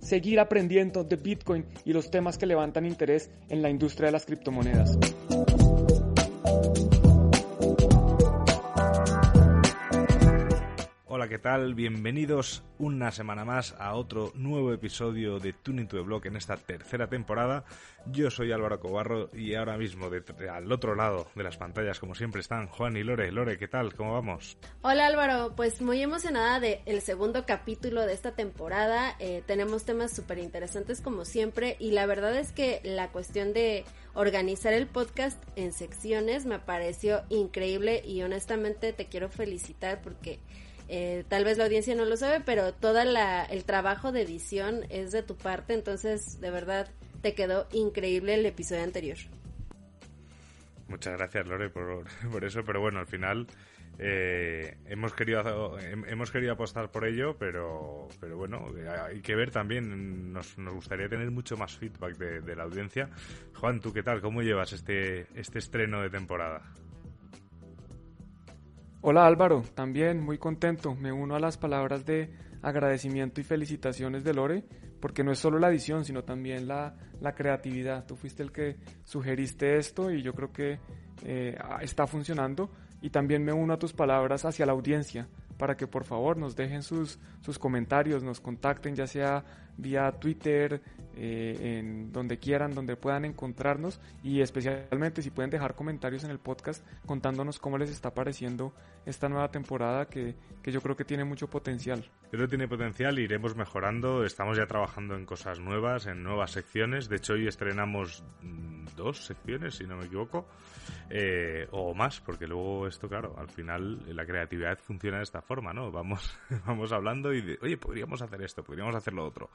seguir aprendiendo de Bitcoin y los temas que levantan interés en la industria de las criptomonedas. Hola, ¿qué tal? Bienvenidos una semana más a otro nuevo episodio de Tuning to the Block en esta tercera temporada. Yo soy Álvaro Cobarro y ahora mismo de, al otro lado de las pantallas, como siempre, están Juan y Lore. Lore, ¿qué tal? ¿Cómo vamos? Hola Álvaro, pues muy emocionada del el segundo capítulo de esta temporada. Eh, tenemos temas súper interesantes como siempre y la verdad es que la cuestión de organizar el podcast en secciones me pareció increíble y honestamente te quiero felicitar porque eh, tal vez la audiencia no lo sabe, pero todo el trabajo de edición es de tu parte, entonces de verdad te quedó increíble el episodio anterior. Muchas gracias Lore por, por eso, pero bueno, al final eh, hemos querido hemos querido apostar por ello, pero pero bueno, hay que ver también, nos, nos gustaría tener mucho más feedback de, de la audiencia. Juan, ¿tú qué tal? ¿Cómo llevas este, este estreno de temporada? Hola Álvaro, también muy contento. Me uno a las palabras de agradecimiento y felicitaciones de Lore, porque no es solo la edición, sino también la, la creatividad. Tú fuiste el que sugeriste esto y yo creo que eh, está funcionando. Y también me uno a tus palabras hacia la audiencia, para que por favor nos dejen sus, sus comentarios, nos contacten, ya sea vía Twitter, eh, en donde quieran, donde puedan encontrarnos y especialmente si pueden dejar comentarios en el podcast contándonos cómo les está pareciendo esta nueva temporada que, que yo creo que tiene mucho potencial. Creo que tiene potencial, iremos mejorando, estamos ya trabajando en cosas nuevas, en nuevas secciones, de hecho hoy estrenamos dos secciones, si no me equivoco, eh, o más, porque luego esto, claro, al final la creatividad funciona de esta forma, ¿no? Vamos, vamos hablando y de, oye, podríamos hacer esto, podríamos hacer lo otro.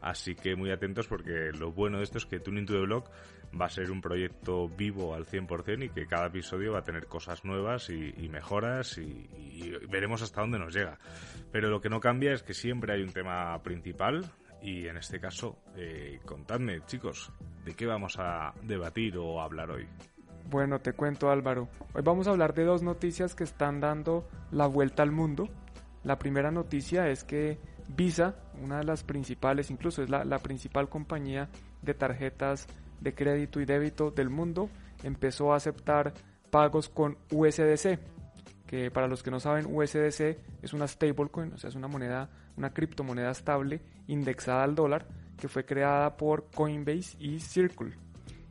Así que muy atentos porque lo bueno de esto es que Tuning to the Blog va a ser un proyecto vivo al 100% y que cada episodio va a tener cosas nuevas y, mejoras y, veremos hasta dónde nos llega. Pero lo que no cambia es que siempre hay un tema principal y en este caso, eh, contadme chicos, ¿de qué vamos a debatir o hablar hoy? Bueno, te cuento Álvaro. Hoy vamos a hablar de dos noticias que están dando la vuelta al mundo. La primera noticia es que Visa, una de las principales, incluso es la, principal compañía de tarjetas de crédito y débito del mundo, empezó a aceptar pagos con USDC, que para los que no saben, USDC es una stablecoin, o sea, es una moneda, una criptomoneda estable indexada al dólar, que fue creada por Coinbase y Circle.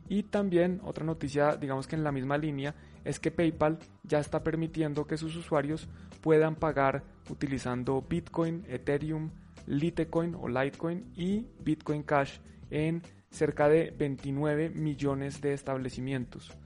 Y también otra noticia, digamos que en la misma línea, es que PayPal ya está permitiendo que sus usuarios puedan pagar utilizando Bitcoin, Ethereum, Litecoin o Litecoin y Bitcoin Cash en cerca de 29 millones de establecimientos.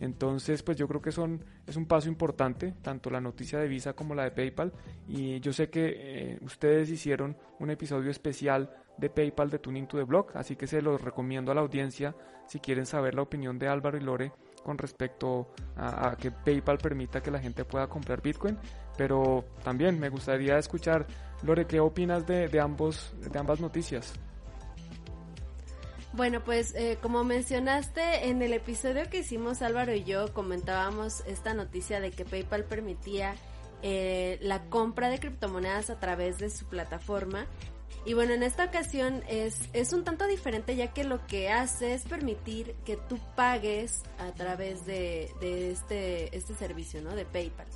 Entonces, pues yo creo que son, es un paso importante, tanto la noticia de Visa como la de PayPal. Y yo sé que eh, ustedes hicieron un episodio especial de PayPal de Tuning to the Block, así que se los recomiendo a la audiencia si quieren saber la opinión de Álvaro y Lore con respecto a, que PayPal permita que la gente pueda comprar Bitcoin. Pero también me gustaría escuchar, Lore, ¿qué opinas de, de ambos, de ambas noticias? Bueno, pues eh, como mencionaste en el episodio que hicimos Álvaro y yo comentábamos esta noticia de que PayPal permitía eh, la compra de criptomonedas a través de su plataforma y bueno, en esta ocasión es, es un tanto diferente ya que lo que hace es permitir que tú pagues a través de, de este, este servicio, ¿no? De PayPal,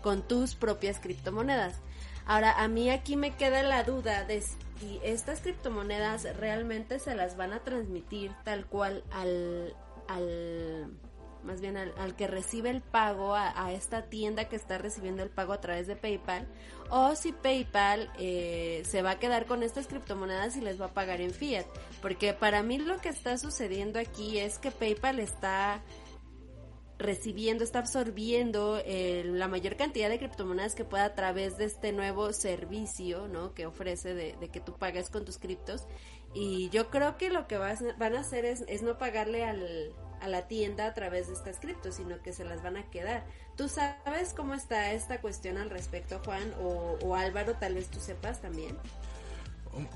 con tus propias criptomonedas. Ahora, a mí aquí me queda la duda de si estas criptomonedas realmente se las van a transmitir tal cual al, al más bien al, que recibe el pago, a, esta tienda que está recibiendo el pago a través de PayPal, o si PayPal eh, se va a quedar con estas criptomonedas y les va a pagar en fiat. Porque para mí lo que está sucediendo aquí es que PayPal está recibiendo, está absorbiendo eh, la mayor cantidad de criptomonedas que pueda a través de este nuevo servicio, ¿no? Que ofrece de, de que tú pagues con tus criptos y yo creo que lo que van a hacer es, es no pagarle al, a la tienda a través de estas criptos, sino que se las van a quedar. ¿Tú sabes cómo está esta cuestión al respecto, Juan? O, o Álvaro, tal vez tú sepas también.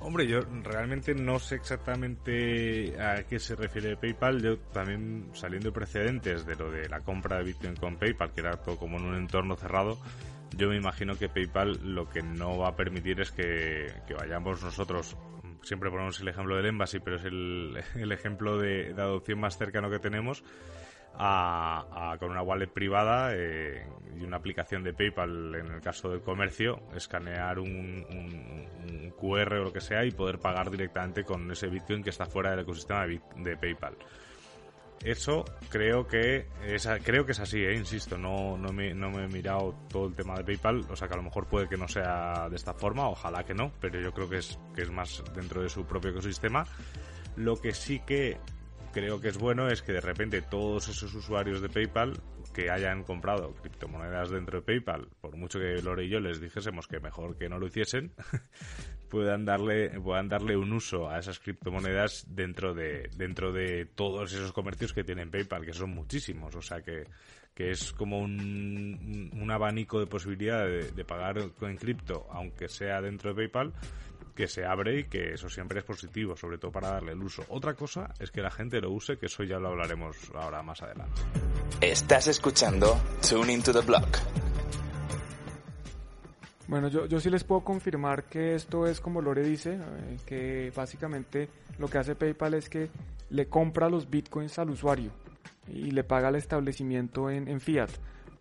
Hombre, yo realmente no sé exactamente a qué se refiere PayPal. Yo también saliendo de precedentes de lo de la compra de Bitcoin con PayPal, que era todo como en un entorno cerrado, yo me imagino que PayPal lo que no va a permitir es que, vayamos nosotros, siempre ponemos el ejemplo del Embassy, pero es el, ejemplo de, de adopción más cercano que tenemos, a, con una wallet privada eh, y una aplicación de PayPal en el caso del comercio, escanear un, QR o lo que sea y poder pagar directamente con ese Bitcoin que está fuera del ecosistema de, PayPal. Eso creo que es, creo que es así, eh, insisto, no, no, me, no me he mirado todo el tema de PayPal, o sea que a lo mejor puede que no sea de esta forma, ojalá que no, pero yo creo que es, que es más dentro de su propio ecosistema. Lo que sí que creo que es bueno es que de repente todos esos usuarios de PayPal que hayan comprado criptomonedas dentro de PayPal, por mucho que Lore y yo les dijésemos que mejor que no lo hiciesen, puedan darle puedan darle un uso a esas criptomonedas dentro de dentro de todos esos comercios que tienen PayPal, que son muchísimos, o sea que que es como un, un abanico de posibilidad de, de pagar con cripto, aunque sea dentro de PayPal, que se abre y que eso siempre es positivo, sobre todo para darle el uso. Otra cosa es que la gente lo use, que eso ya lo hablaremos ahora más adelante. Estás escuchando Tune into the Block. Bueno, yo, yo sí les puedo confirmar que esto es como Lore dice, eh, que básicamente lo que hace PayPal es que le compra los bitcoins al usuario y le paga el establecimiento en, en fiat,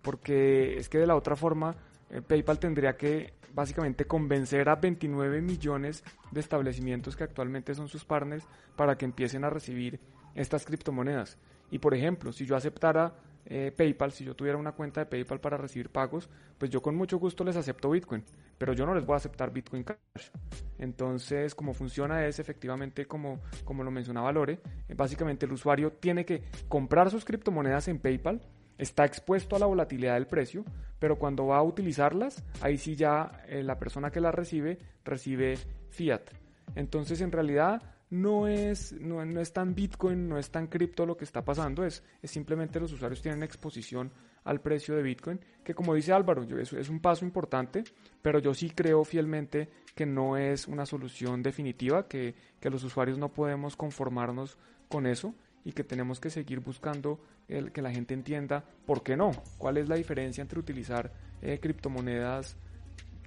porque es que de la otra forma eh, PayPal tendría que básicamente convencer a 29 millones de establecimientos que actualmente son sus partners para que empiecen a recibir estas criptomonedas. Y por ejemplo, si yo aceptara eh, PayPal, si yo tuviera una cuenta de PayPal para recibir pagos, pues yo con mucho gusto les acepto Bitcoin, pero yo no les voy a aceptar Bitcoin Cash. Entonces, como funciona es efectivamente como, como lo mencionaba Lore, eh, básicamente el usuario tiene que comprar sus criptomonedas en PayPal, está expuesto a la volatilidad del precio, pero cuando va a utilizarlas, ahí sí ya eh, la persona que las recibe recibe fiat. Entonces en realidad no es, no, es tan Bitcoin, no es tan cripto lo que está pasando, es, es, simplemente los usuarios tienen exposición al precio de Bitcoin, que como dice Álvaro, yo, es, es un paso importante, pero yo sí creo fielmente que no es una solución definitiva, que, que los usuarios no podemos conformarnos con eso y que tenemos que seguir buscando el, que la gente entienda por qué no, cuál es la diferencia entre utilizar eh, criptomonedas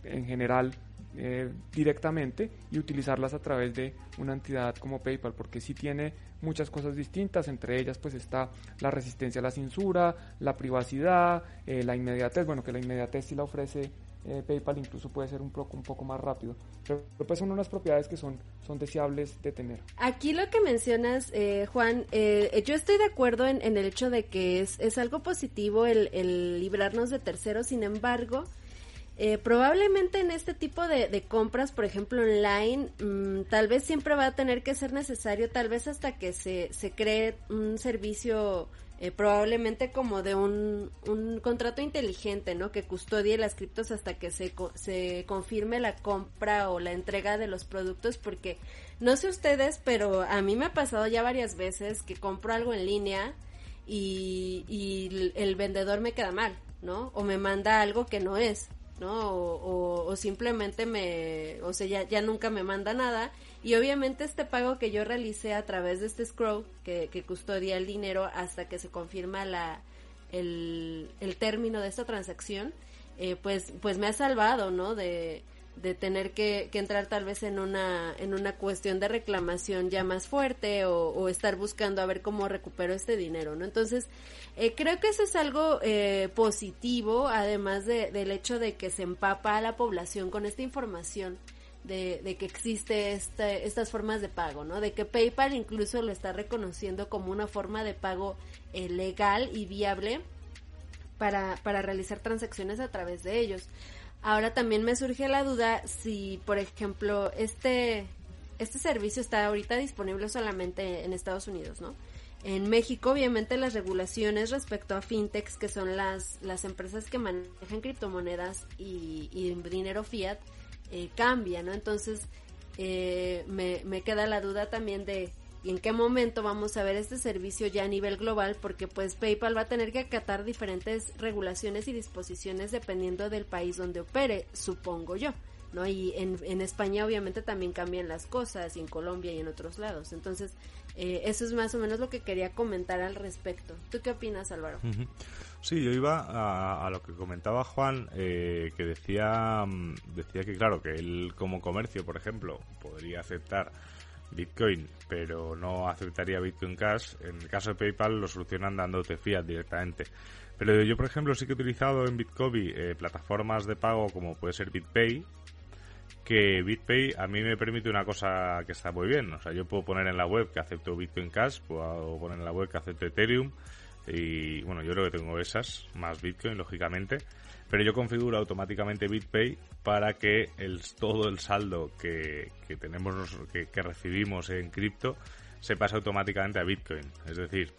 en general eh, directamente y utilizarlas a través de una entidad como PayPal, porque sí tiene muchas cosas distintas, entre ellas pues está la resistencia a la censura, la privacidad, eh, la inmediatez, bueno que la inmediatez sí la ofrece eh, PayPal incluso puede ser un poco, más rápido. Pero, pues son unas propiedades que son, son deseables de tener. Aquí lo que mencionas, eh, Juan, eh, yo estoy de acuerdo en, el hecho de que es, es algo positivo el, librarnos de terceros, sin embargo, probablemente en este tipo de, compras, por ejemplo, online, mm, tal vez siempre va a tener que ser necesario, tal vez hasta que se, se cree un servicio eh, probablemente como de un, un, contrato inteligente, ¿no? Que custodie las criptos hasta que se, se confirme la compra o la entrega de los productos, porque no sé ustedes, pero a mí me ha pasado ya varias veces que compro algo en línea y, y el vendedor me queda mal, ¿no? O me manda algo que no es, ¿no? O, o, simplemente me, o sea, ya, ya nunca me manda nada y obviamente este pago que yo realicé a través de este scroll que, custodia el dinero hasta que se confirma la, el, el término de esta transacción, eh, pues, pues me ha salvado, ¿no? De, de tener que, entrar tal vez en una, en una cuestión de reclamación ya más fuerte o, o estar buscando a ver cómo recupero este dinero, ¿no? Entonces, eh, creo que eso es algo eh, positivo, además de, del hecho de que se empapa a la población con esta información de, que existe este, estas formas de pago, ¿no? De que PayPal incluso lo está reconociendo como una forma de pago eh, legal y viable para, para realizar transacciones a través de ellos. Ahora también me surge la duda si, por ejemplo, este, este servicio está ahorita disponible solamente en Estados Unidos, ¿no? En México, obviamente, las regulaciones respecto a fintechs, que son las, las empresas que manejan criptomonedas y, y dinero fiat, eh, cambia, ¿no? Entonces, eh, me, me queda la duda también de en qué momento vamos a ver este servicio ya a nivel global, porque pues PayPal va a tener que acatar diferentes regulaciones y disposiciones dependiendo del país donde opere, supongo yo. ¿no? Y en, en España obviamente también cambian las cosas, y en Colombia y en otros lados. Entonces, eh, eso es más o menos lo que quería comentar al respecto. ¿Tú qué opinas, Álvaro? Sí, yo iba a, a lo que comentaba Juan, eh, que decía, mm, decía que claro, que él como comercio, por ejemplo, podría aceptar Bitcoin, pero no aceptaría Bitcoin Cash. En el caso de PayPal lo solucionan dándote fiat directamente. Pero yo, por ejemplo, sí que he utilizado en Bitcoin eh, plataformas de pago como puede ser BitPay, que BitPay a mí me permite una cosa que está muy bien. O sea, yo puedo poner en la web que acepto Bitcoin Cash, puedo poner en la web que acepto Ethereum, y bueno, yo creo que tengo esas, más Bitcoin, lógicamente. Pero yo configuro automáticamente BitPay para que el, todo el saldo que, que tenemos, que, que recibimos en cripto, se pase automáticamente a Bitcoin. Es decir,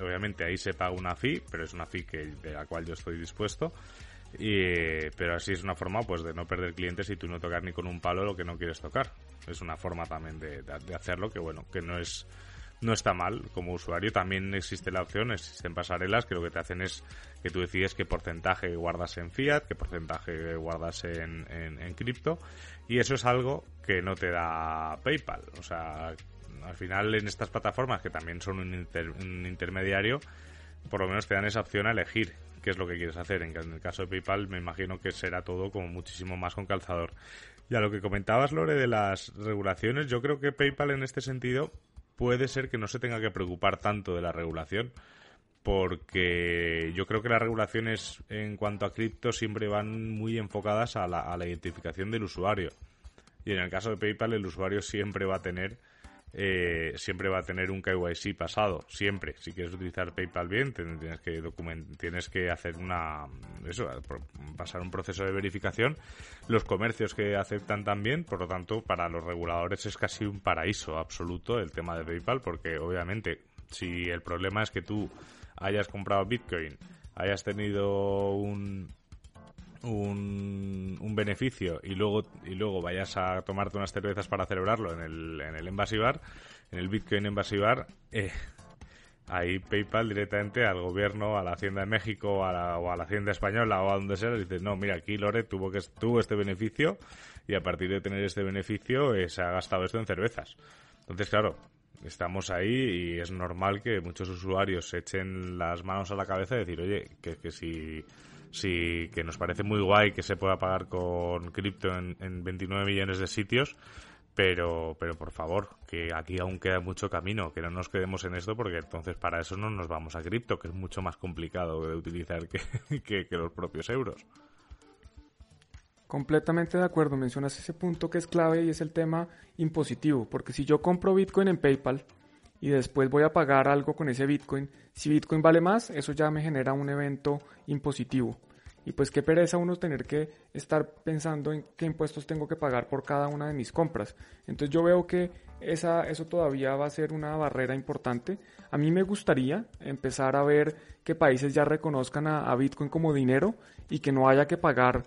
obviamente ahí se paga una fee, pero es una fee que, de la cual yo estoy dispuesto. Y, pero así es una forma pues de no perder clientes y tú no tocar ni con un palo lo que no quieres tocar. Es una forma también de, de, hacerlo que bueno, que no es no está mal como usuario. También existe la opción, existen pasarelas que lo que te hacen es que tú decides qué porcentaje guardas en fiat, qué porcentaje guardas en, en, cripto. Y eso es algo que no te da PayPal. O sea, al final en estas plataformas que también son un, inter, un intermediario, por lo menos te dan esa opción a elegir qué es lo que quieres hacer. En el caso de PayPal me imagino que será todo como muchísimo más con calzador. Y a lo que comentabas, Lore, de las regulaciones, yo creo que PayPal en este sentido puede ser que no se tenga que preocupar tanto de la regulación porque yo creo que las regulaciones en cuanto a cripto siempre van muy enfocadas a la, a la, identificación del usuario. Y en el caso de PayPal el usuario siempre va a tener eh, siempre va a tener un KYC pasado, siempre. Si quieres utilizar PayPal bien, tienes que tienes que hacer una eso, pasar un proceso de verificación. Los comercios que aceptan también, por lo tanto, para los reguladores es casi un paraíso absoluto el tema de PayPal, porque obviamente si el problema es que tú hayas comprado Bitcoin, hayas tenido un un, beneficio y luego y luego vayas a tomarte unas cervezas para celebrarlo en el, en el Embassy Bar, en el Bitcoin Embassy Bar, eh, ahí PayPal directamente al gobierno, a la Hacienda de México a la, o a la Hacienda Española o a donde sea, dice, no, mira, aquí Lore tuvo, que, tuvo este beneficio y a partir de tener este beneficio eh, se ha gastado esto en cervezas. Entonces, claro, estamos ahí y es normal que muchos usuarios se echen las manos a la cabeza y decir, oye, que, que si sí que nos parece muy guay que se pueda pagar con cripto en, en 29 millones de sitios, pero, pero por favor, que aquí aún queda mucho camino, que no nos quedemos en esto porque entonces para eso no nos vamos a cripto, que es mucho más complicado de utilizar que, que, que los propios euros. Completamente de acuerdo, mencionas ese punto que es clave y es el tema impositivo, porque si yo compro Bitcoin en PayPal y después voy a pagar algo con ese Bitcoin, si Bitcoin vale más, eso ya me genera un evento impositivo. Y pues qué pereza uno tener que estar pensando en qué impuestos tengo que pagar por cada una de mis compras. Entonces yo veo que esa, eso todavía va a ser una barrera importante. A mí me gustaría empezar a ver que países ya reconozcan a, a Bitcoin como dinero y que no haya que pagar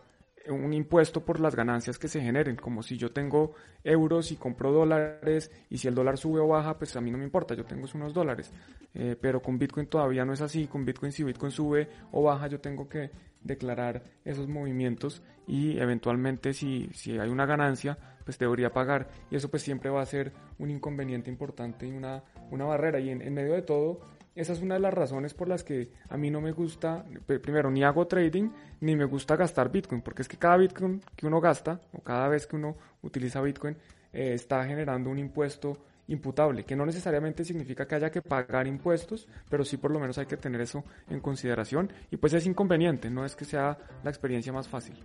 un impuesto por las ganancias que se generen, como si yo tengo euros y compro dólares y si el dólar sube o baja, pues a mí no me importa, yo tengo unos dólares. Eh, pero con Bitcoin todavía no es así, con Bitcoin si Bitcoin sube o baja, yo tengo que declarar esos movimientos y eventualmente si, si hay una ganancia, pues debería pagar. Y eso pues siempre va a ser un inconveniente importante y una, una barrera. Y en, en medio de todo, esa es una de las razones por las que a mí no me gusta, primero, ni hago trading, ni me gusta gastar Bitcoin, porque es que cada Bitcoin que uno gasta, o cada vez que uno utiliza Bitcoin, eh, está generando un impuesto imputable, que no necesariamente significa que haya que pagar impuestos, pero sí por lo menos hay que tener eso en consideración, y pues es inconveniente, no es que sea la experiencia más fácil.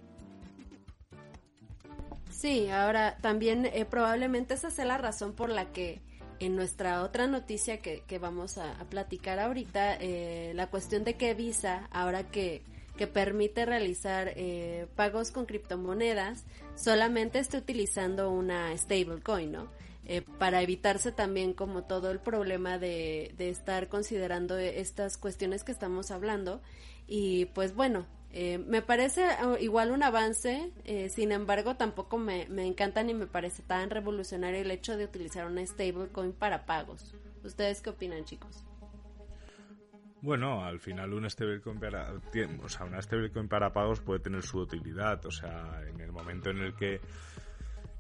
Sí, ahora también eh, probablemente esa sea la razón por la que en nuestra otra noticia que, vamos a, platicar ahorita, eh, la cuestión de que Visa, ahora que, permite realizar eh, pagos con criptomonedas, solamente está utilizando una stablecoin, ¿no? Eh, para evitarse también como todo el problema de, de estar considerando estas cuestiones que estamos hablando. Y pues bueno, Eh, me parece uh, igual un avance, eh, sin embargo tampoco me, me encanta ni me parece tan revolucionario el hecho de utilizar una stablecoin para pagos. ¿Ustedes qué opinan chicos? Bueno, al final un stablecoin para, o sea, una stablecoin para pagos puede tener su utilidad. O sea, en el momento en el que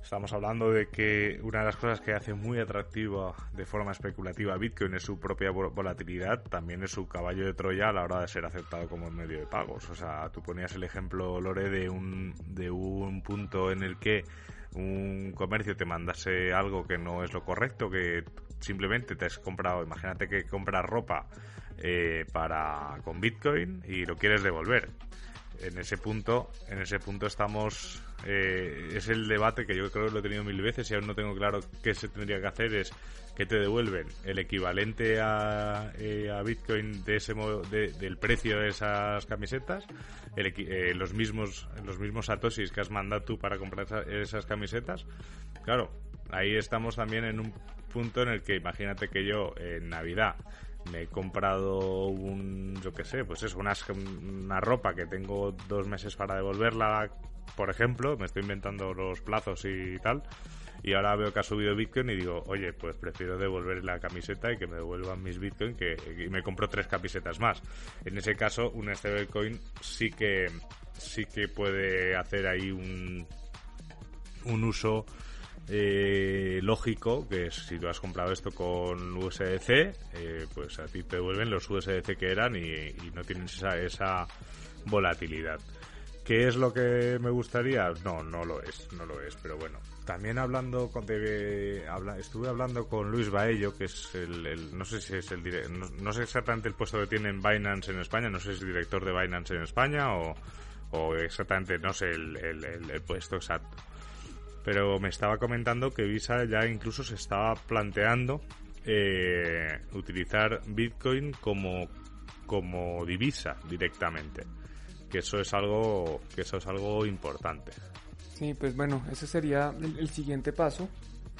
estamos hablando de que una de las cosas que hace muy atractiva de forma especulativa Bitcoin es su propia volatilidad, también es su caballo de Troya a la hora de ser aceptado como medio de pagos. O sea, tú ponías el ejemplo, Lore, de un, de un punto en el que un comercio te mandase algo que no es lo correcto, que simplemente te has comprado, imagínate que compras ropa eh, para con Bitcoin y lo quieres devolver. En ese punto, en ese punto estamos eh, es el debate que yo creo que lo he tenido mil veces y aún no tengo claro qué se tendría que hacer es que te devuelven el equivalente a, eh, a Bitcoin de ese del precio de esas camisetas, los mismos los mismos satoshis que has mandado tú para comprar esas camisetas. Claro, ahí estamos también en un punto en el que imagínate que yo en Navidad me he comprado un, yo qué sé, pues es una, una ropa que tengo dos meses para devolverla, por ejemplo, me estoy inventando los plazos y tal, y ahora veo que ha subido Bitcoin y digo, oye, pues prefiero devolver la camiseta y que me devuelvan mis Bitcoin que y me compro tres camisetas más. En ese caso, un stablecoin sí que sí que puede hacer ahí un un uso eh, lógico, que si tú has comprado esto con USDC, eh, pues a ti te devuelven los USDC que eran y, no tienes esa, esa volatilidad. ¿Qué es lo que me gustaría? No, no lo es, no lo es, pero bueno. También hablando con habla, estuve hablando con Luis Baello, que es el, no sé si es el no, no, sé exactamente el puesto que tiene en Binance en España, no sé si es director de Binance en España o, exactamente, no sé el, el puesto exacto pero me estaba comentando que Visa ya incluso se estaba planteando eh, utilizar Bitcoin como, como divisa directamente. Que eso es algo, que eso es algo importante. Sí, pues bueno, ese sería el, siguiente paso.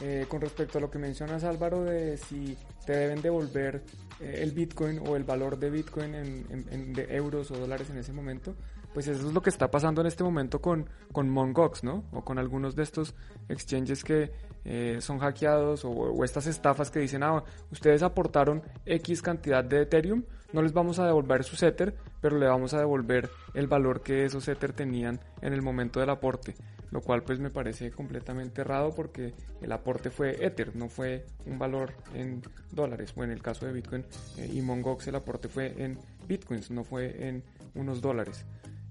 Eh, con respecto a lo que mencionas Álvaro de si te deben devolver eh, el Bitcoin o el valor de Bitcoin en, de euros o dólares en ese momento, pues eso es lo que está pasando en este momento con, con Mongox, ¿no? O con algunos de estos exchanges que eh, son hackeados o, estas estafas que dicen, ah, ustedes aportaron X cantidad de Ethereum, no les vamos a devolver su Ether, pero le vamos a devolver el valor que esos Ether tenían en el momento del aporte, lo cual pues me parece completamente errado porque el aporte fue Ether, no fue un valor en dólares, o en el caso de Bitcoin eh, y Mongox el aporte fue en Bitcoins, no fue en unos dólares.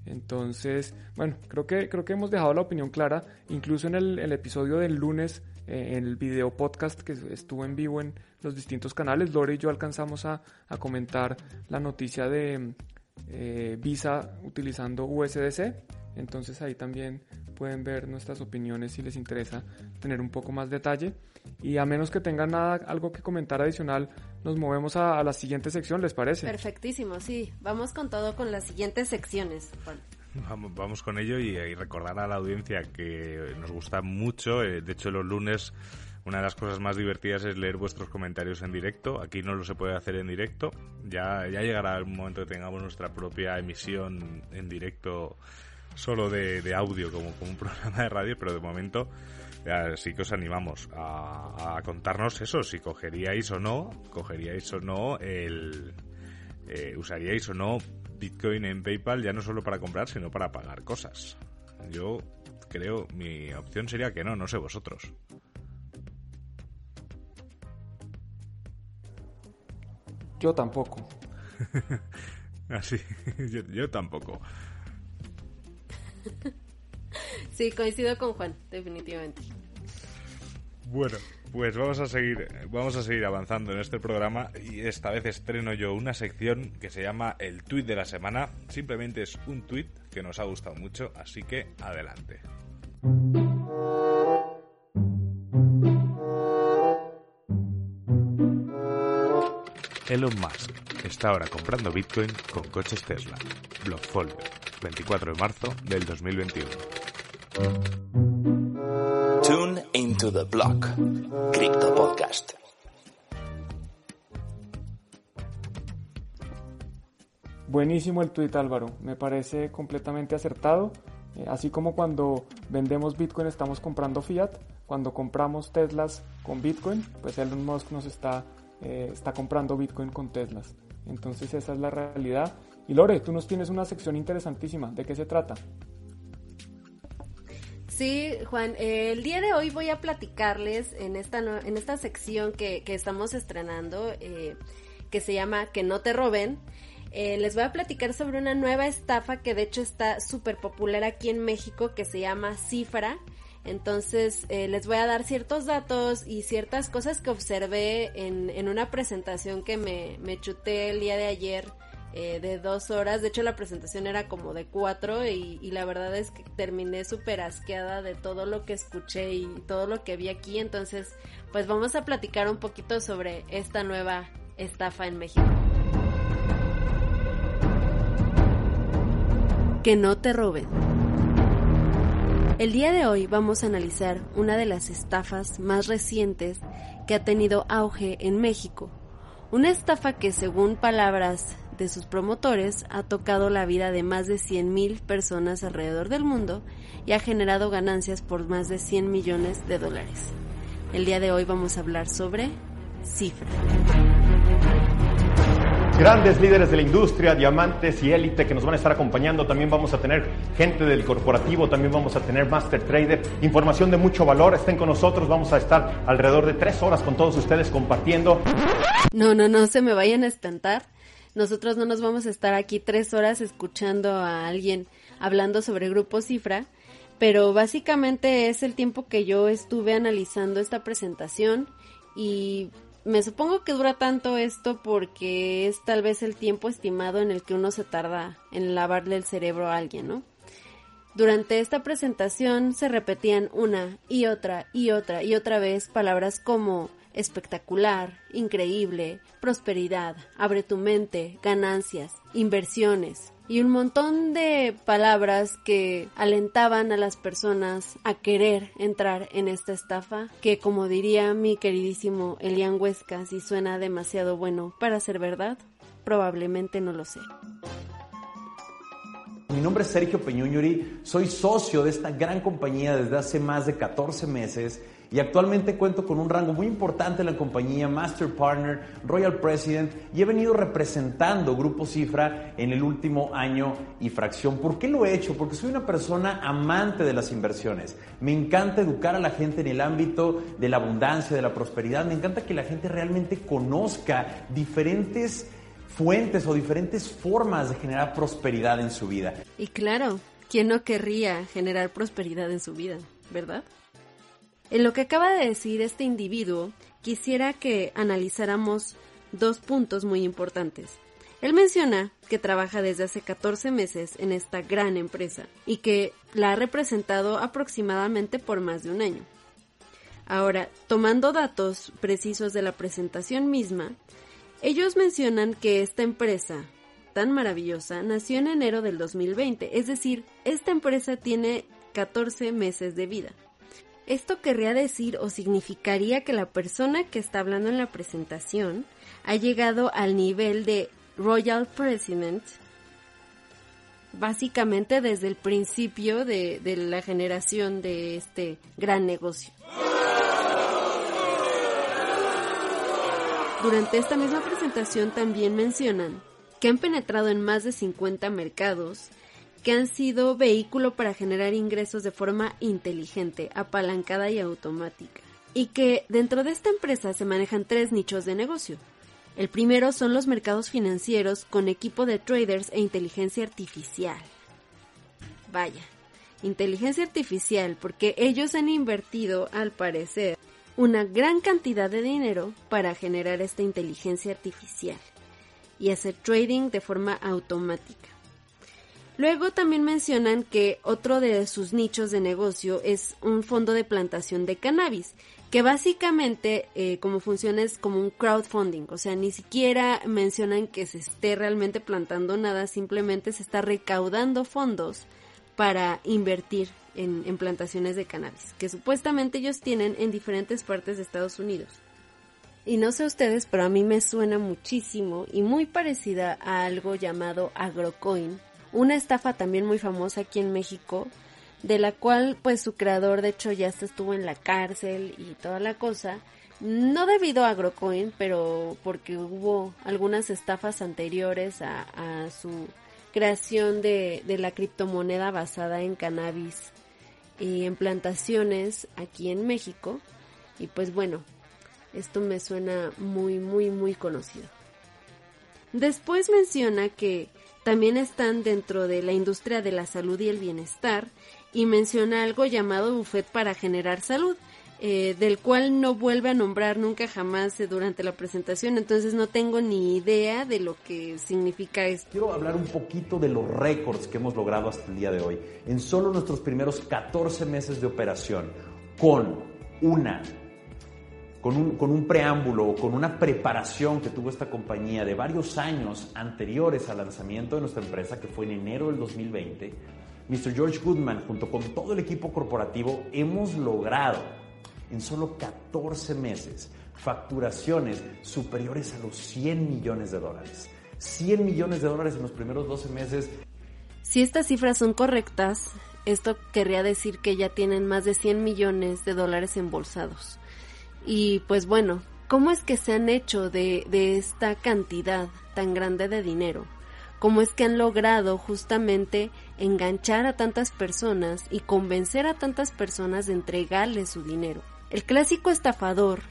Entonces, bueno, creo que, creo que hemos dejado la opinión clara, incluso en el, episodio del lunes, eh, en el video podcast que estuvo en vivo en los distintos canales, Lore y yo alcanzamos a, comentar la noticia de eh, Visa utilizando USDC. Entonces ahí también pueden ver nuestras opiniones si les interesa tener un poco más detalle. Y a menos que tengan nada, algo que comentar adicional, nos movemos a, la siguiente sección, ¿les parece? Perfectísimo, sí. Vamos con todo con las siguientes secciones. Vamos, vamos con ello y, recordar a la audiencia que nos gusta mucho. Eh, de hecho, los lunes una de las cosas más divertidas es leer vuestros comentarios en directo. Aquí no lo se puede hacer en directo. Ya, ya llegará el momento que tengamos nuestra propia emisión en directo solo de, audio como, un programa de radio, pero de momento sí que os animamos a, contarnos eso, si cogeríais o no, cogeríais o no el... Eh, usaríais o no Bitcoin en PayPal ya no solo para comprar, sino para pagar cosas. Yo creo, mi opción sería que no, no sé vosotros. Yo tampoco. Así, yo, yo tampoco. Sí, coincido con Juan, definitivamente. Bueno, pues vamos a seguir, vamos a seguir avanzando en este programa y esta vez estreno yo una sección que se llama el tweet de la semana. Simplemente es un tweet que nos ha gustado mucho, así que adelante. Elon Musk está ahora comprando Bitcoin con coches Tesla. Blockfolio, 24 de marzo del 2021. Tune into the block. Crypto Podcast. Buenísimo el tuit Álvaro, me parece completamente acertado. Eh, así como cuando vendemos Bitcoin estamos comprando fiat, cuando compramos Teslas con Bitcoin, pues Elon Musk nos está, eh, está comprando Bitcoin con Teslas. Entonces esa es la realidad. Y Lore, tú nos tienes una sección interesantísima. ¿De qué se trata? Sí, Juan, eh, el día de hoy voy a platicarles en esta, en esta sección que, que estamos estrenando, que se llama Que no te roben. Eh, les voy a platicar sobre una nueva estafa que de hecho está súper popular aquí en México que se llama Cifra. Entonces eh, les voy a dar ciertos datos y ciertas cosas que observé en, una presentación que me, me, chuté el día de ayer eh, de dos horas. De hecho la presentación era como de cuatro y, y la verdad es que terminé súper asqueada de todo lo que escuché y todo lo que vi aquí. Entonces pues vamos a platicar un poquito sobre esta nueva estafa en México. que no te roben. El día de hoy vamos a analizar una de las estafas más recientes que ha tenido auge en México. Una estafa que según palabras de sus promotores ha tocado la vida de más de 100.000 personas alrededor del mundo y ha generado ganancias por más de 100 millones de dólares. El día de hoy vamos a hablar sobre cifra grandes líderes de la industria, diamantes y élite que nos van a estar acompañando. También vamos a tener gente del corporativo, también vamos a tener Master Trader, información de mucho valor. Estén con nosotros, vamos a estar alrededor de tres horas con todos ustedes compartiendo. No, no, no se me vayan a espantar. Nosotros no nos vamos a estar aquí tres horas escuchando a alguien hablando sobre Grupo Cifra, pero básicamente es el tiempo que yo estuve analizando esta presentación y me supongo que dura tanto esto porque es tal vez el tiempo estimado en el que uno se tarda en lavarle el cerebro a alguien, ¿no? Durante esta presentación se repetían una y otra y otra y otra vez palabras como espectacular, increíble, prosperidad, abre tu mente, ganancias, inversiones, y un montón de palabras que alentaban a las personas a querer entrar en esta estafa, que como diría mi queridísimo Elian Huesca, si suena demasiado bueno para ser verdad, probablemente no lo sé. Mi nombre es Sergio Peñuñuri, soy socio de esta gran compañía desde hace más de 14 meses y actualmente cuento con un rango muy importante en la compañía, Master Partner, Royal President y he venido representando Grupo Cifra en el último año y fracción. ¿Por qué lo he hecho? Porque soy una persona amante de las inversiones. Me encanta educar a la gente en el ámbito de la abundancia, de la prosperidad. Me encanta que la gente realmente conozca diferentes fuentes o diferentes formas de generar prosperidad en su vida. Y claro, ¿quién no querría generar prosperidad en su vida, verdad? En lo que acaba de decir este individuo, quisiera que analizáramos dos puntos muy importantes. Él menciona que trabaja desde hace 14 meses en esta gran empresa y que la ha representado aproximadamente por más de un año. Ahora, tomando datos precisos de la presentación misma, ellos mencionan que esta empresa tan maravillosa nació en enero del 2020, es decir, esta empresa tiene 14 meses de vida. Esto querría decir o significaría que la persona que está hablando en la presentación ha llegado al nivel de Royal President básicamente desde el principio de, la generación de este gran negocio. Durante esta misma presentación también mencionan que han penetrado en más de 50 mercados, que han sido vehículo para generar ingresos de forma inteligente, apalancada y automática, y que dentro de esta empresa se manejan tres nichos de negocio. El primero son los mercados financieros con equipo de traders e inteligencia artificial. Vaya, inteligencia artificial porque ellos han invertido, al parecer, una gran cantidad de dinero para generar esta inteligencia artificial y hacer trading de forma automática. Luego también mencionan que otro de sus nichos de negocio es un fondo de plantación de cannabis, que básicamente eh, como funciona es como un crowdfunding, o sea, ni siquiera mencionan que se esté realmente plantando nada, simplemente se está recaudando fondos para invertir en, plantaciones de cannabis, que supuestamente ellos tienen en diferentes partes de Estados Unidos. Y no sé ustedes, pero a mí me suena muchísimo y muy parecida a algo llamado Agrocoin, una estafa también muy famosa aquí en México, de la cual pues su creador de hecho ya estuvo en la cárcel y toda la cosa, no debido a Agrocoin, pero porque hubo algunas estafas anteriores a, a su creación de, de la criptomoneda basada en cannabis y en plantaciones aquí en México. Y pues bueno, esto me suena muy, muy, muy conocido. Después menciona que también están dentro de la industria de la salud y el bienestar y menciona algo llamado buffet para generar salud, eh, del cual no vuelve a nombrar nunca jamás eh, durante la presentación, entonces no tengo ni idea de lo que significa esto. Quiero hablar un poquito de los récords que hemos logrado hasta el día de hoy. En solo nuestros primeros 14 meses de operación, con una con un, preámbulo, con una preparación que tuvo esta compañía de varios años anteriores al lanzamiento de nuestra empresa, que fue en enero del 2020, Mr. George Goodman, junto con todo el equipo corporativo, hemos logrado en solo 14 meses facturaciones superiores a los 100 millones de dólares. 100 millones de dólares en los primeros 12 meses. Si estas cifras son correctas, esto querría decir que ya tienen más de 100 millones de dólares embolsados. Y pues bueno, ¿cómo es que se han hecho de, de esta cantidad tan grande de dinero? ¿Cómo es que han logrado justamente enganchar a tantas personas y convencer a tantas personas de entregarles su dinero? El clásico estafador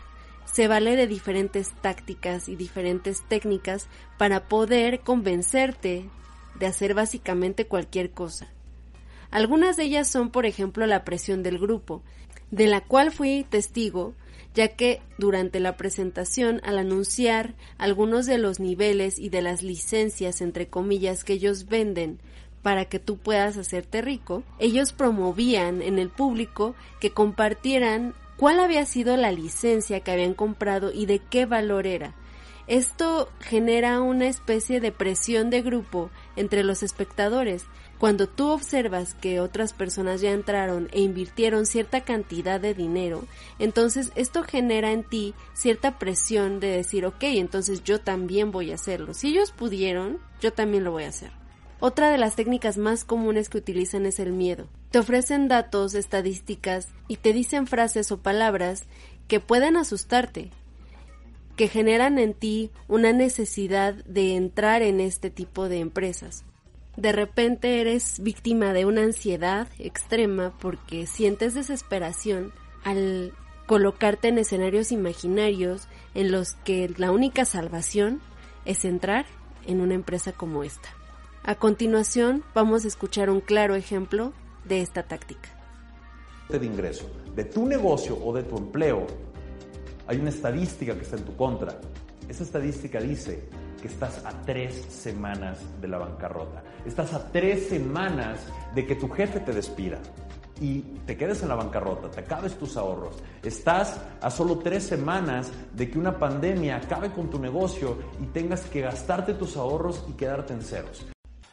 se vale de diferentes tácticas y diferentes técnicas para poder convencerte de hacer básicamente cualquier cosa. Algunas de ellas son, por ejemplo, la presión del grupo, de la cual fui testigo ya que durante la presentación, al anunciar algunos de los niveles y de las licencias, entre comillas, que ellos venden para que tú puedas hacerte rico, ellos promovían en el público que compartieran cuál había sido la licencia que habían comprado y de qué valor era. Esto genera una especie de presión de grupo entre los espectadores, cuando tú observas que otras personas ya entraron e invirtieron cierta cantidad de dinero, entonces esto genera en ti cierta presión de decir, ok, entonces yo también voy a hacerlo. Si ellos pudieron, yo también lo voy a hacer. Otra de las técnicas más comunes que utilizan es el miedo. Te ofrecen datos, estadísticas y te dicen frases o palabras que pueden asustarte, que generan en ti una necesidad de entrar en este tipo de empresas de repente eres víctima de una ansiedad extrema porque sientes desesperación al colocarte en escenarios imaginarios en los que la única salvación es entrar en una empresa como esta. A continuación vamos a escuchar un claro ejemplo de esta táctica. De ingreso de tu negocio o de tu empleo, hay una estadística que está en tu contra. Esa estadística dice que estás a tres semanas de la bancarrota. Estás a tres semanas de que tu jefe te despida y te quedes en la bancarrota, te acabes tus ahorros. Estás a solo tres semanas de que una pandemia acabe con tu negocio y tengas que gastarte tus ahorros y quedarte en ceros.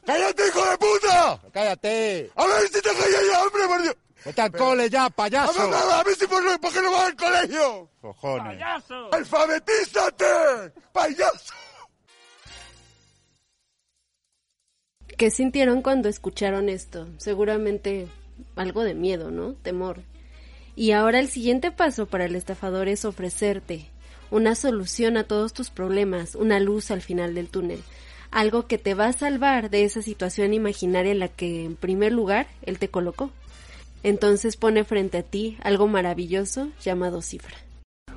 ¡Cállate, hijo de puta! ¡Cállate! A ver si te callas hombre, por Dios. ¡Vete al cole ya, payaso! A ver, a ver si por, por qué no vas al colegio. ¡Cojones! ¡Payaso! ¡Alfabetízate! ¡Payaso! ¿Qué sintieron cuando escucharon esto? Seguramente algo de miedo, ¿no? Temor. Y ahora el siguiente paso para el estafador es ofrecerte una solución a todos tus problemas, una luz al final del túnel, algo que te va a salvar de esa situación imaginaria en la que en primer lugar él te colocó. Entonces pone frente a ti algo maravilloso llamado cifra.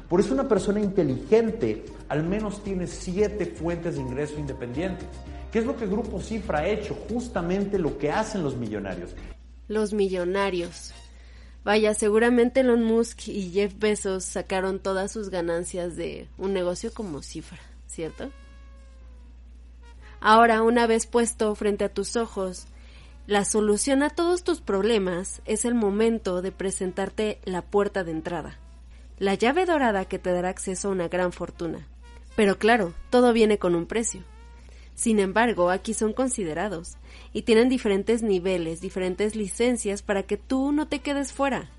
Por eso una persona inteligente al menos tiene siete fuentes de ingreso independientes. ¿Qué es lo que Grupo Cifra ha hecho? Justamente lo que hacen los millonarios. Los millonarios. Vaya, seguramente Elon Musk y Jeff Bezos sacaron todas sus ganancias de un negocio como Cifra, ¿cierto? Ahora, una vez puesto frente a tus ojos la solución a todos tus problemas, es el momento de presentarte la puerta de entrada, la llave dorada que te dará acceso a una gran fortuna. Pero claro, todo viene con un precio. Sin embargo, aquí son considerados y tienen diferentes niveles, diferentes licencias para que tú no te quedes fuera,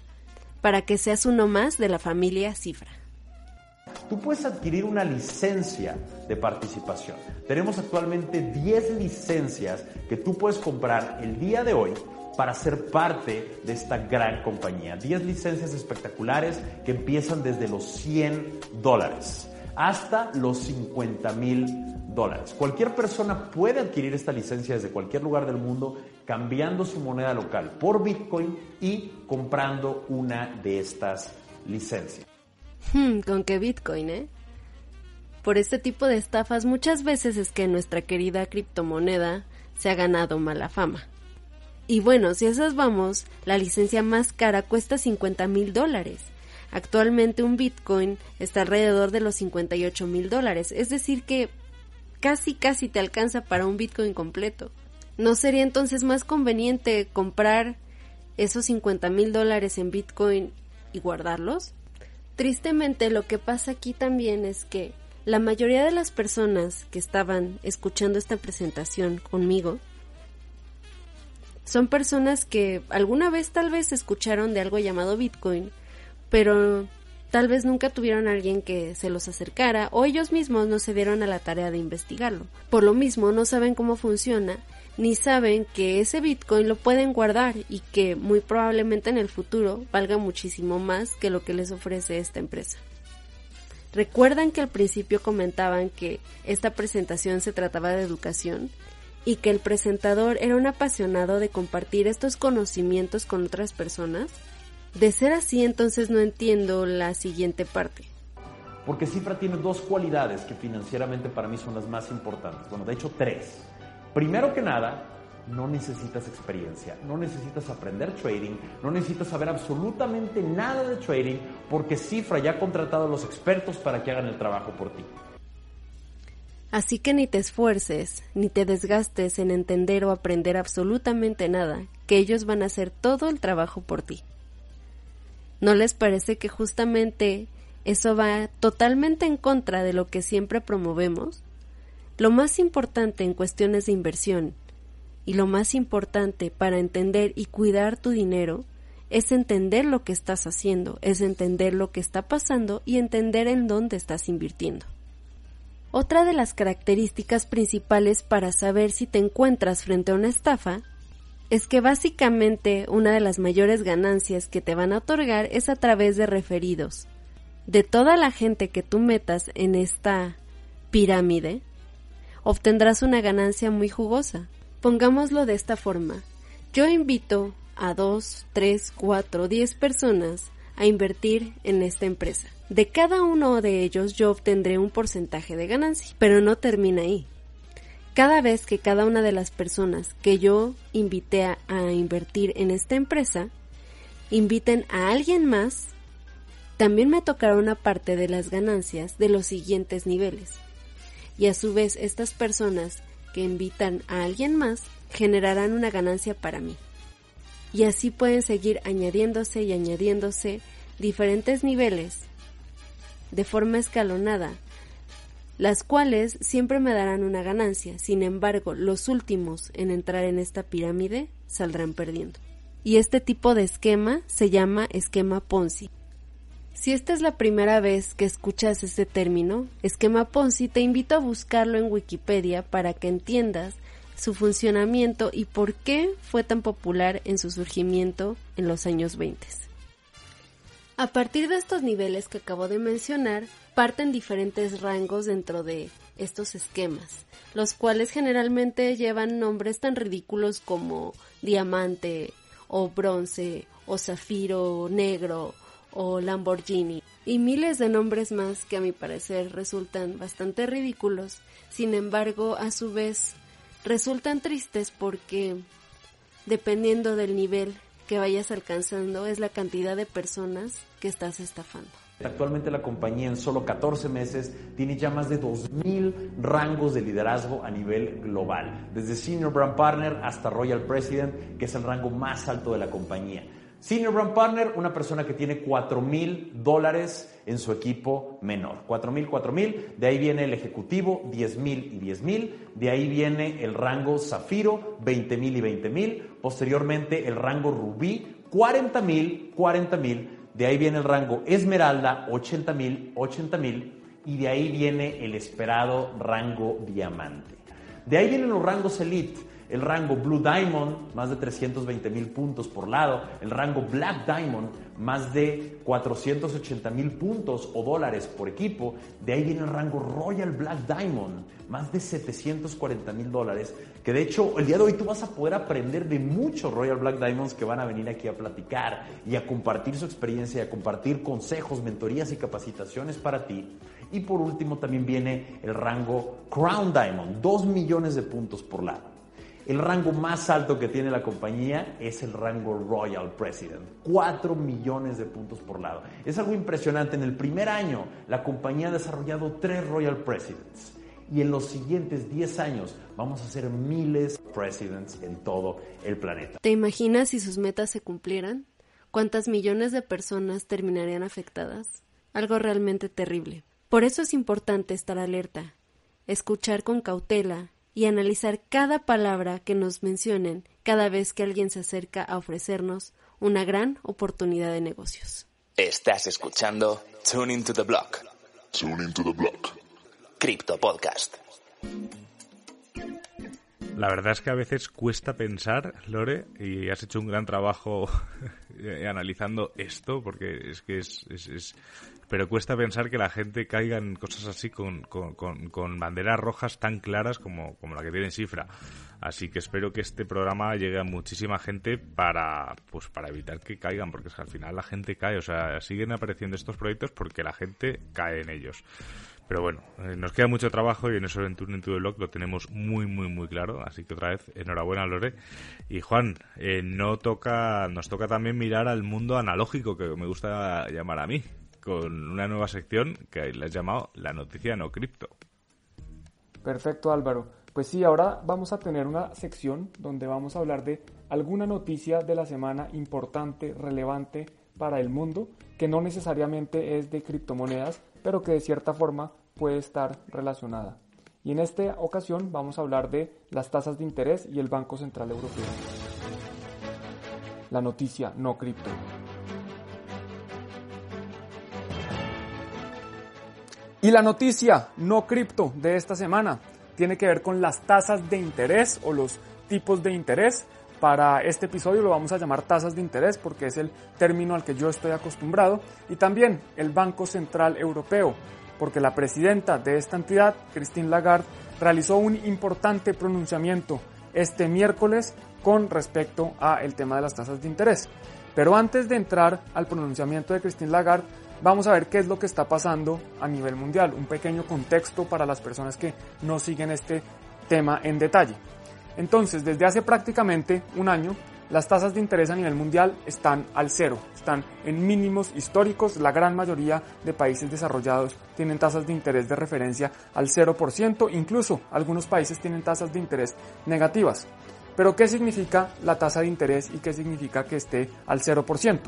para que seas uno más de la familia Cifra. Tú puedes adquirir una licencia de participación. Tenemos actualmente 10 licencias que tú puedes comprar el día de hoy para ser parte de esta gran compañía. 10 licencias espectaculares que empiezan desde los 100 dólares hasta los 50 mil dólares. Cualquier persona puede adquirir esta licencia desde cualquier lugar del mundo cambiando su moneda local por Bitcoin y comprando una de estas licencias. Hmm, con qué Bitcoin, ¿eh? Por este tipo de estafas muchas veces es que nuestra querida criptomoneda se ha ganado mala fama. Y bueno, si esas vamos, la licencia más cara cuesta 50 mil dólares. Actualmente un Bitcoin está alrededor de los 58 mil dólares, es decir que casi casi te alcanza para un Bitcoin completo. ¿No sería entonces más conveniente comprar esos 50 mil dólares en Bitcoin y guardarlos? Tristemente lo que pasa aquí también es que la mayoría de las personas que estaban escuchando esta presentación conmigo son personas que alguna vez tal vez escucharon de algo llamado Bitcoin, pero tal vez nunca tuvieron a alguien que se los acercara o ellos mismos no se dieron a la tarea de investigarlo. Por lo mismo no saben cómo funciona ni saben que ese Bitcoin lo pueden guardar y que muy probablemente en el futuro valga muchísimo más que lo que les ofrece esta empresa. Recuerdan que al principio comentaban que esta presentación se trataba de educación y que el presentador era un apasionado de compartir estos conocimientos con otras personas? De ser así, entonces no entiendo la siguiente parte. Porque Cifra tiene dos cualidades que financieramente para mí son las más importantes. Bueno, de hecho tres. Primero que nada, no necesitas experiencia, no necesitas aprender trading, no necesitas saber absolutamente nada de trading porque Cifra ya ha contratado a los expertos para que hagan el trabajo por ti. Así que ni te esfuerces, ni te desgastes en entender o aprender absolutamente nada, que ellos van a hacer todo el trabajo por ti. ¿No les parece que justamente eso va totalmente en contra de lo que siempre promovemos? Lo más importante en cuestiones de inversión y lo más importante para entender y cuidar tu dinero es entender lo que estás haciendo, es entender lo que está pasando y entender en dónde estás invirtiendo. Otra de las características principales para saber si te encuentras frente a una estafa es que básicamente una de las mayores ganancias que te van a otorgar es a través de referidos. De toda la gente que tú metas en esta pirámide, obtendrás una ganancia muy jugosa. Pongámoslo de esta forma. Yo invito a dos, tres, cuatro, diez personas a invertir en esta empresa. De cada uno de ellos yo obtendré un porcentaje de ganancia, pero no termina ahí. Cada vez que cada una de las personas que yo invité a, a invertir en esta empresa inviten a alguien más, también me tocará una parte de las ganancias de los siguientes niveles. Y a su vez estas personas que invitan a alguien más generarán una ganancia para mí. Y así pueden seguir añadiéndose y añadiéndose diferentes niveles de forma escalonada, las cuales siempre me darán una ganancia. Sin embargo, los últimos en entrar en esta pirámide saldrán perdiendo. Y este tipo de esquema se llama esquema Ponzi. Si esta es la primera vez que escuchas este término, esquema Ponzi, te invito a buscarlo en Wikipedia para que entiendas su funcionamiento y por qué fue tan popular en su surgimiento en los años 20. A partir de estos niveles que acabo de mencionar, parten diferentes rangos dentro de estos esquemas, los cuales generalmente llevan nombres tan ridículos como diamante o bronce o zafiro negro o Lamborghini y miles de nombres más que a mi parecer resultan bastante ridículos, sin embargo a su vez resultan tristes porque dependiendo del nivel que vayas alcanzando es la cantidad de personas que estás estafando. Actualmente la compañía en solo 14 meses tiene ya más de 2.000 rangos de liderazgo a nivel global, desde Senior Brand Partner hasta Royal President, que es el rango más alto de la compañía. Senior Brand Partner, una persona que tiene 4 mil dólares en su equipo menor. 4 mil, 4 mil. De ahí viene el ejecutivo, 10 mil y 10 mil. De ahí viene el rango Zafiro, 20 mil y 20 mil. Posteriormente el rango Rubí, 40 mil, 40 mil. De ahí viene el rango Esmeralda, 80 mil, 80 mil. y de ahí viene el esperado rango diamante. De ahí vienen los rangos elite, el rango Blue Diamond, más de 320 mil puntos por lado, el rango Black Diamond, más de 480 mil puntos o dólares por equipo, de ahí viene el rango Royal Black Diamond, más de 740 mil dólares, que de hecho el día de hoy tú vas a poder aprender de muchos Royal Black Diamonds que van a venir aquí a platicar y a compartir su experiencia, y a compartir consejos, mentorías y capacitaciones para ti. Y por último también viene el rango Crown Diamond, 2 millones de puntos por lado. El rango más alto que tiene la compañía es el rango Royal President, 4 millones de puntos por lado. Es algo impresionante. En el primer año, la compañía ha desarrollado 3 Royal Presidents. Y en los siguientes 10 años vamos a hacer miles de presidents en todo el planeta. ¿Te imaginas si sus metas se cumplieran? ¿Cuántas millones de personas terminarían afectadas? Algo realmente terrible. Por eso es importante estar alerta, escuchar con cautela y analizar cada palabra que nos mencionen cada vez que alguien se acerca a ofrecernos una gran oportunidad de negocios. Estás escuchando Tune into the Block. Tune into the block. Crypto Podcast. La verdad es que a veces cuesta pensar, Lore, y has hecho un gran trabajo analizando esto, porque es que es, es, es, Pero cuesta pensar que la gente caiga en cosas así con, banderas rojas tan claras como, la que tiene Cifra. Así que espero que este programa llegue a muchísima gente para, pues, para evitar que caigan, porque es que al final la gente cae. O sea, siguen apareciendo estos proyectos porque la gente cae en ellos. Pero bueno, eh, nos queda mucho trabajo y en eso en Turn into the Block lo tenemos muy, muy, muy claro. Así que otra vez, enhorabuena, Lore. Y Juan, eh, no toca, nos toca también mirar al mundo analógico, que me gusta llamar a mí, con una nueva sección que le has llamado La Noticia No Cripto. Perfecto, Álvaro. Pues sí, ahora vamos a tener una sección donde vamos a hablar de alguna noticia de la semana importante, relevante para el mundo, que no necesariamente es de criptomonedas, pero que de cierta forma puede estar relacionada. Y en esta ocasión vamos a hablar de las tasas de interés y el Banco Central Europeo. La noticia no cripto. Y la noticia no cripto de esta semana tiene que ver con las tasas de interés o los tipos de interés. Para este episodio lo vamos a llamar tasas de interés porque es el término al que yo estoy acostumbrado. Y también el Banco Central Europeo, porque la presidenta de esta entidad, Christine Lagarde, realizó un importante pronunciamiento este miércoles con respecto a el tema de las tasas de interés. Pero antes de entrar al pronunciamiento de Christine Lagarde, vamos a ver qué es lo que está pasando a nivel mundial, un pequeño contexto para las personas que no siguen este tema en detalle. Entonces, desde hace prácticamente un año, las tasas de interés a nivel mundial están al cero, están en mínimos históricos. La gran mayoría de países desarrollados tienen tasas de interés de referencia al 0%, incluso algunos países tienen tasas de interés negativas. Pero ¿qué significa la tasa de interés y qué significa que esté al 0%?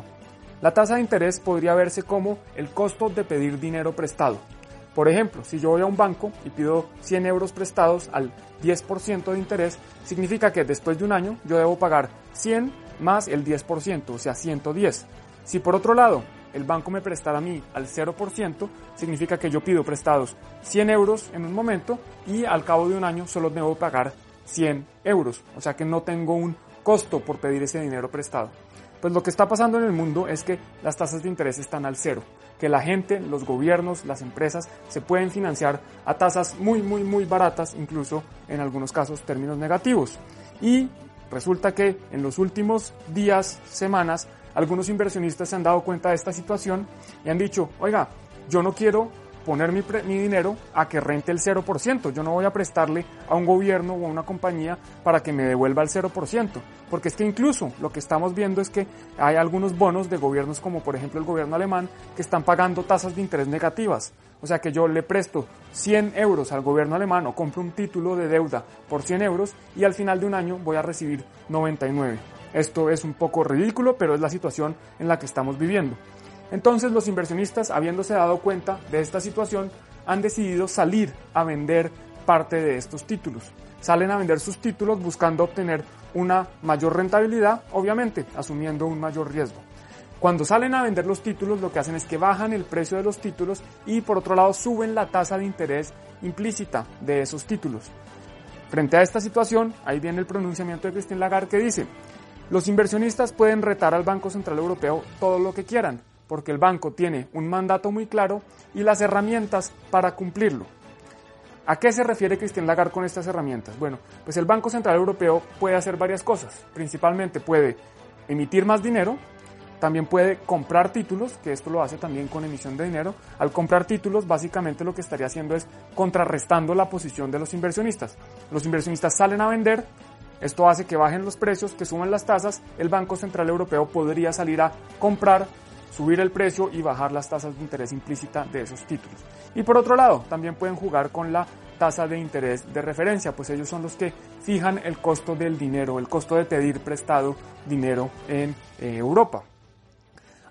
La tasa de interés podría verse como el costo de pedir dinero prestado. Por ejemplo, si yo voy a un banco y pido 100 euros prestados al 10% de interés, significa que después de un año yo debo pagar 100 más el 10%, o sea, 110. Si por otro lado el banco me prestara a mí al 0%, significa que yo pido prestados 100 euros en un momento y al cabo de un año solo debo pagar 100 euros. O sea que no tengo un costo por pedir ese dinero prestado. Pues lo que está pasando en el mundo es que las tasas de interés están al cero, que la gente, los gobiernos, las empresas se pueden financiar a tasas muy, muy, muy baratas, incluso en algunos casos términos negativos. Y resulta que en los últimos días, semanas, algunos inversionistas se han dado cuenta de esta situación y han dicho, oiga, yo no quiero poner mi, mi, dinero a que rente el 0%. Yo no voy a prestarle a un gobierno o a una compañía para que me devuelva el 0%. Porque es que incluso lo que estamos viendo es que hay algunos bonos de gobiernos como por ejemplo el gobierno alemán que están pagando tasas de interés negativas. O sea que yo le presto 100 euros al gobierno alemán o compro un título de deuda por 100 euros y al final de un año voy a recibir 99. Esto es un poco ridículo, pero es la situación en la que estamos viviendo. Entonces los inversionistas, habiéndose dado cuenta de esta situación, han decidido salir a vender parte de estos títulos. Salen a vender sus títulos buscando obtener una mayor rentabilidad, obviamente, asumiendo un mayor riesgo. Cuando salen a vender los títulos, lo que hacen es que bajan el precio de los títulos y por otro lado suben la tasa de interés implícita de esos títulos. Frente a esta situación, ahí viene el pronunciamiento de Christine Lagarde que dice, los inversionistas pueden retar al Banco Central Europeo todo lo que quieran, porque el banco tiene un mandato muy claro y las herramientas para cumplirlo. ¿A qué se refiere Christine Lagarde con estas herramientas? Bueno, pues el Banco Central Europeo puede hacer varias cosas. Principalmente puede emitir más dinero, también puede comprar títulos, que esto lo hace también con emisión de dinero. Al comprar títulos, básicamente lo que estaría haciendo es contrarrestando la posición de los inversionistas. Los inversionistas salen a vender, esto hace que bajen los precios, que suban las tasas, el Banco Central Europeo podría salir a comprar, subir el precio y bajar las tasas de interés implícita de esos títulos. Y por otro lado, también pueden jugar con la tasa de interés de referencia, pues ellos son los que fijan el costo del dinero, el costo de pedir prestado dinero en eh, Europa.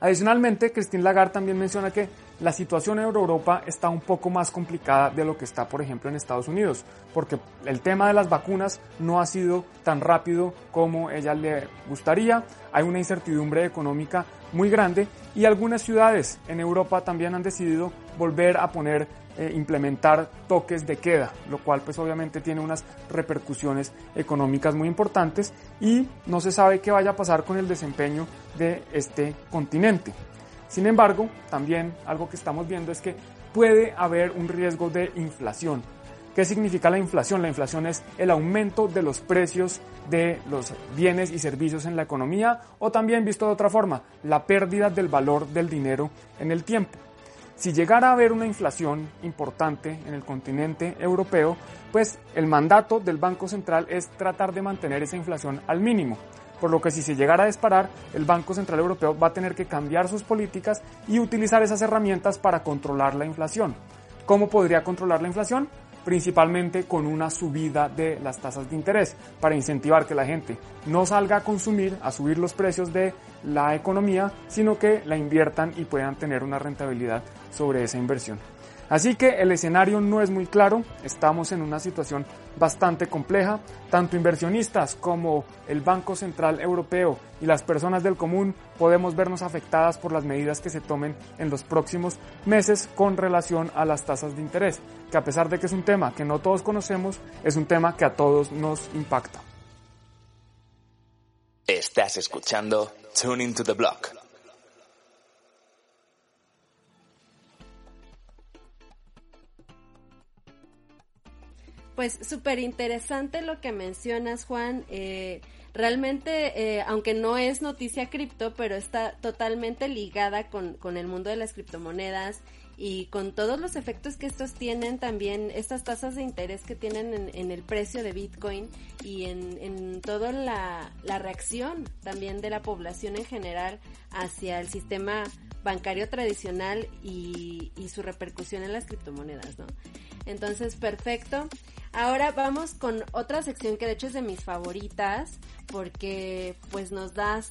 Adicionalmente, Christine Lagarde también menciona que la situación en Europa está un poco más complicada de lo que está, por ejemplo, en Estados Unidos, porque el tema de las vacunas no ha sido tan rápido como ella le gustaría, hay una incertidumbre económica muy grande y algunas ciudades en Europa también han decidido volver a poner eh, implementar toques de queda, lo cual pues obviamente tiene unas repercusiones económicas muy importantes y no se sabe qué vaya a pasar con el desempeño de este continente. Sin embargo, también algo que estamos viendo es que puede haber un riesgo de inflación. ¿Qué significa la inflación? La inflación es el aumento de los precios de los bienes y servicios en la economía o también visto de otra forma, la pérdida del valor del dinero en el tiempo. Si llegara a haber una inflación importante en el continente europeo, pues el mandato del Banco Central es tratar de mantener esa inflación al mínimo. Por lo que si se llegara a disparar, el Banco Central Europeo va a tener que cambiar sus políticas y utilizar esas herramientas para controlar la inflación. ¿Cómo podría controlar la inflación? principalmente con una subida de las tasas de interés para incentivar que la gente no salga a consumir, a subir los precios de la economía, sino que la inviertan y puedan tener una rentabilidad sobre esa inversión. Así que el escenario no es muy claro, estamos en una situación bastante compleja, tanto inversionistas como el Banco Central Europeo y las personas del común podemos vernos afectadas por las medidas que se tomen en los próximos meses con relación a las tasas de interés, que a pesar de que es un tema que no todos conocemos, es un tema que a todos nos impacta. Estás escuchando Tuning to the Block. Pues súper interesante lo que mencionas, Juan. Eh, realmente, eh, aunque no es noticia cripto, pero está totalmente ligada con, con, el mundo de las criptomonedas y con todos los efectos que estos tienen también, estas tasas de interés que tienen en, en el precio de Bitcoin y en, en toda la, la reacción también de la población en general hacia el sistema bancario tradicional y, y su repercusión en las criptomonedas, ¿no? Entonces, perfecto. Ahora vamos con otra sección que de hecho es de mis favoritas porque pues nos das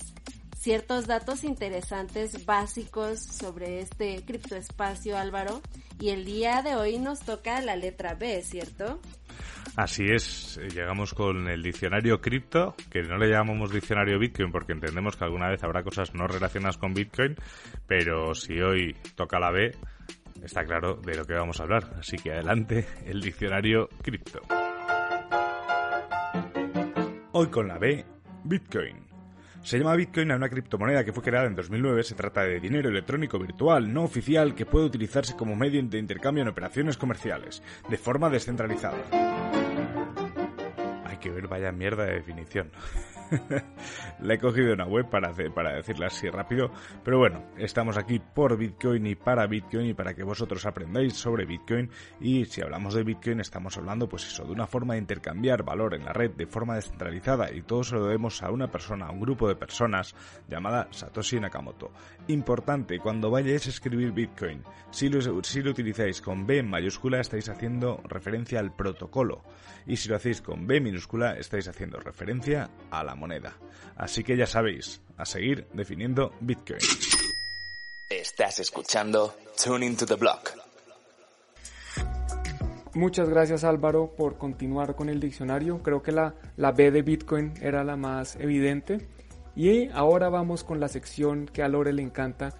ciertos datos interesantes básicos sobre este criptoespacio Álvaro y el día de hoy nos toca la letra B, ¿cierto? Así es, llegamos con el diccionario cripto, que no le llamamos diccionario Bitcoin porque entendemos que alguna vez habrá cosas no relacionadas con Bitcoin, pero si hoy toca la B, está claro de lo que vamos a hablar. Así que adelante, el diccionario cripto. Hoy con la B, Bitcoin. Se llama Bitcoin a una criptomoneda que fue creada en 2009. Se trata de dinero electrónico virtual no oficial que puede utilizarse como medio de intercambio en operaciones comerciales, de forma descentralizada. Hay que ver vaya mierda de definición. La he cogido una web para, para decirla así rápido. Pero bueno, estamos aquí por Bitcoin y para Bitcoin y para que vosotros aprendáis sobre Bitcoin. Y si hablamos de Bitcoin, estamos hablando, pues eso, de una forma de intercambiar valor en la red de forma descentralizada. Y todo se lo debemos a una persona, a un grupo de personas llamada Satoshi Nakamoto. Importante, cuando vayáis a escribir Bitcoin, si lo, si lo utilizáis con B en mayúscula, estáis haciendo referencia al protocolo. Y si lo hacéis con B minúscula, estáis haciendo referencia a la moneda. Así que ya sabéis, a seguir definiendo Bitcoin. Estás escuchando Tuning to the Block. Muchas gracias Álvaro por continuar con el diccionario. Creo que la, la B de Bitcoin era la más evidente. Y ahora vamos con la sección que a Lore le encanta.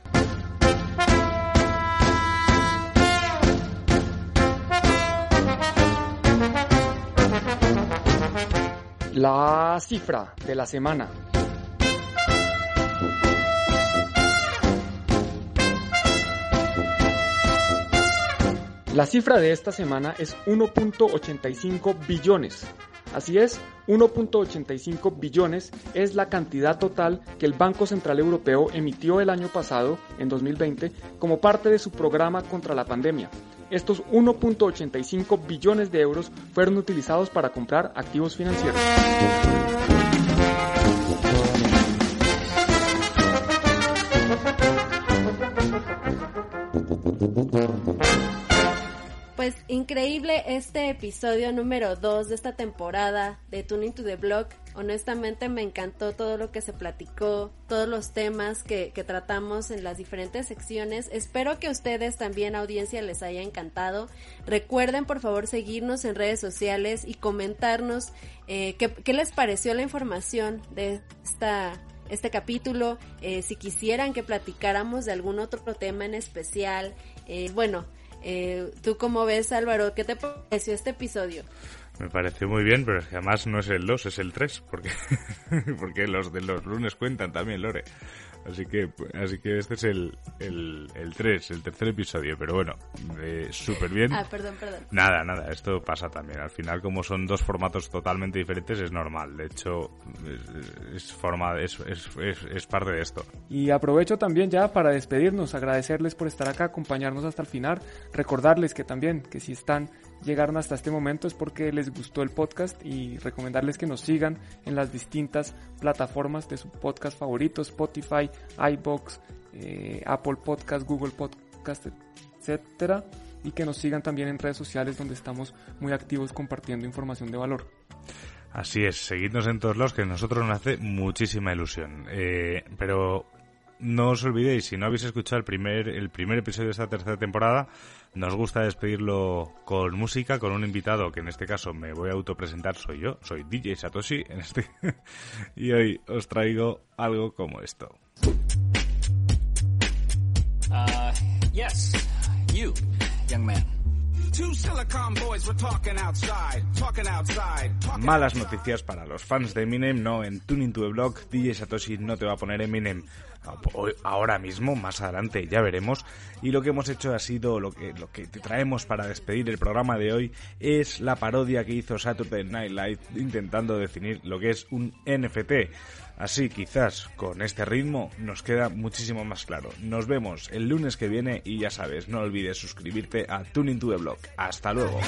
La cifra de la semana. La cifra de esta semana es 1.85 billones. Así es, 1.85 billones es la cantidad total que el Banco Central Europeo emitió el año pasado, en 2020, como parte de su programa contra la pandemia. Estos 1.85 billones de euros fueron utilizados para comprar activos financieros. Increíble este episodio número 2 de esta temporada de Tuning to the Block. Honestamente me encantó todo lo que se platicó, todos los temas que, tratamos en las diferentes secciones. Espero que ustedes también, audiencia, les haya encantado. Recuerden por favor seguirnos en redes sociales y comentarnos eh, qué, qué les pareció la información de esta este capítulo, eh, si quisieran que platicáramos de algún otro tema en especial. Eh, bueno, eh, ¿Tú cómo ves, Álvaro? ¿Qué te pareció este episodio? Me pareció muy bien, pero es que además no es el 2, es el 3, porque, porque los de los lunes cuentan también, Lore. Así que, así que este es el, el, el 3, el tercer episodio, pero bueno, eh, súper bien. Ah, perdón, perdón. Nada, nada, esto pasa también. Al final, como son dos formatos totalmente diferentes, es normal. De hecho, es, es forma, es, es, es, es parte de esto. Y aprovecho también ya para despedirnos, agradecerles por estar acá, acompañarnos hasta el final, recordarles que también, que si están llegaron hasta este momento es porque les gustó el podcast y recomendarles que nos sigan en las distintas plataformas de su podcast favorito, Spotify, iBox, eh, Apple Podcast, Google Podcast, etcétera, y que nos sigan también en redes sociales donde estamos muy activos compartiendo información de valor. Así es, seguidnos en todos los que a nosotros nos hace muchísima ilusión. Eh, pero no os olvidéis, si no habéis escuchado el primer, el primer episodio de esta tercera temporada, nos gusta despedirlo con música, con un invitado que en este caso me voy a autopresentar, soy yo, soy DJ Satoshi en este y hoy os traigo algo como esto. Uh, yes, you, young man. Malas noticias para los fans de Eminem, no, en Tuning to the Block, DJ Satoshi no te va a poner Eminem ahora mismo, más adelante ya veremos. Y lo que hemos hecho ha sido, lo que, lo que te traemos para despedir el programa de hoy, es la parodia que hizo Saturday Night Live intentando definir lo que es un NFT. Así quizás con este ritmo nos queda muchísimo más claro. Nos vemos el lunes que viene y ya sabes, no olvides suscribirte a Tuning to the Blog. Hasta luego.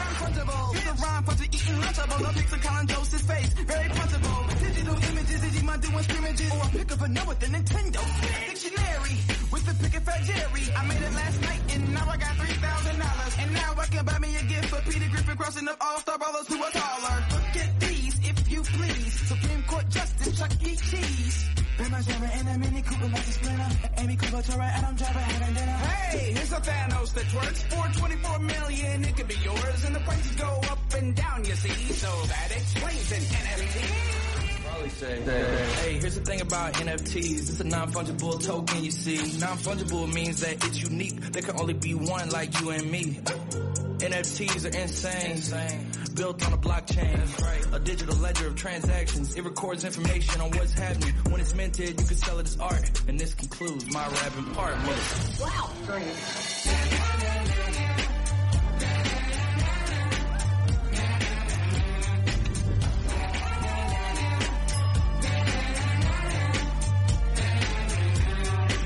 Non-fungible. Use a rhyme for eating lunchable. Pics of Colin Joseph's face. Very punchable. Digital images, is my doing scrimmages? Or a pick of a note with the Nintendo. Dictionary with the pick of fat Jerry. I made it last night and now I got $3,000. And now I can buy me a gift for Peter Griffin crossing up all-star brothers who are taller. Look at these, if you please. Supreme Court Justice Chuck E. Cheese. Been my driver in a Mini Cooper like a Sprinter. Amy Cooper, Torah, Adam Driver, having dinner. Hey, here's a Thanos that works. 424 million, it could be yours. And the prices go up and down, you see. So that explains an NFT. Hey, here's the thing about NFTs. It's a non-fungible token, you see. Non-fungible means that it's unique. There can only be one like you and me. NFTs are insane. insane. Built on a blockchain. Right. A digital ledger of transactions. It records information on what's happening. When it's minted, you can sell it as art. And this concludes my rapping part. Wow, great.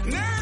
Now